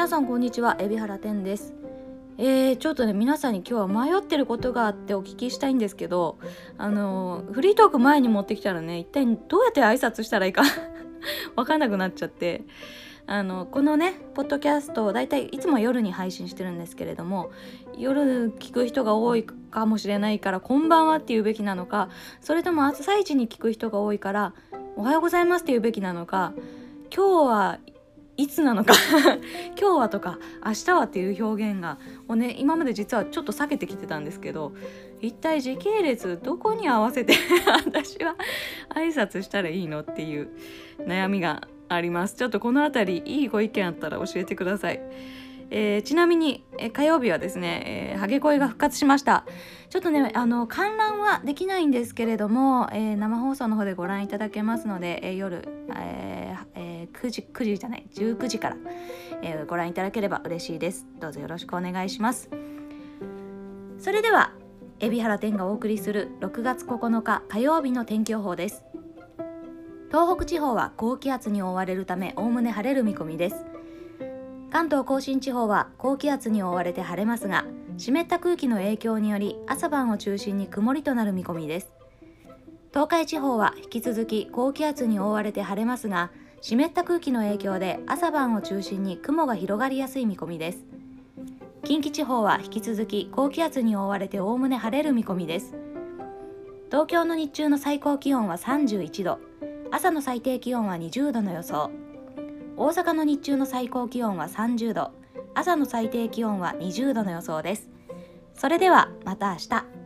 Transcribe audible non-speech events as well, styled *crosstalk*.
皆さんこんにちは海老原天です。えー、ちょっとね皆さんに今日は迷ってることがあってお聞きしたいんですけどあのフリートーク前に持ってきたらね一体どうやって挨拶したらいいか *laughs* わかんなくなっちゃって。あのこのねポッドキャストをだいたいいつも夜に配信してるんですけれども夜聞く人が多いかもしれないから「こんばんは」って言うべきなのかそれとも朝一に聞く人が多いから「おはようございます」って言うべきなのか今日はいつなのか。*laughs* 今日はとか明日はっていう表現がをね今まで実はちょっと避けてきてたんですけど一体時系列どこに合わせて *laughs* 私は挨拶したらいいのっていう悩みがあります。ちょっとこの辺りいいご意見あったら教えてください。えー、ちなみに、えー、火曜日はですね、えー、ハゲ声が復活しました。ちょっとねあの観覧はできないんですけれども、えー、生放送の方でご覧いただけますので、えー、夜、えー、9時9時じゃない19時から、えー、ご覧いただければ嬉しいです。どうぞよろしくお願いします。それでは海老原天がお送りする6月9日火曜日の天気予報です。東北地方は高気圧に覆われるためおおむね晴れる見込みです。関東甲信地方は高気圧に覆われて晴れますが湿った空気の影響により朝晩を中心に曇りとなる見込みです。東海地方は引き続き高気圧に覆われて晴れますが湿った空気の影響で朝晩を中心に雲が広がりやすい見込みです。近畿地方は引き続き高気圧に覆われておおむね晴れる見込みです。東京の日中の最高気温は31度朝の最低気温は20度の予想。大阪の日中の最高気温は30度朝の最低気温は20度の予想です。それではまた明日。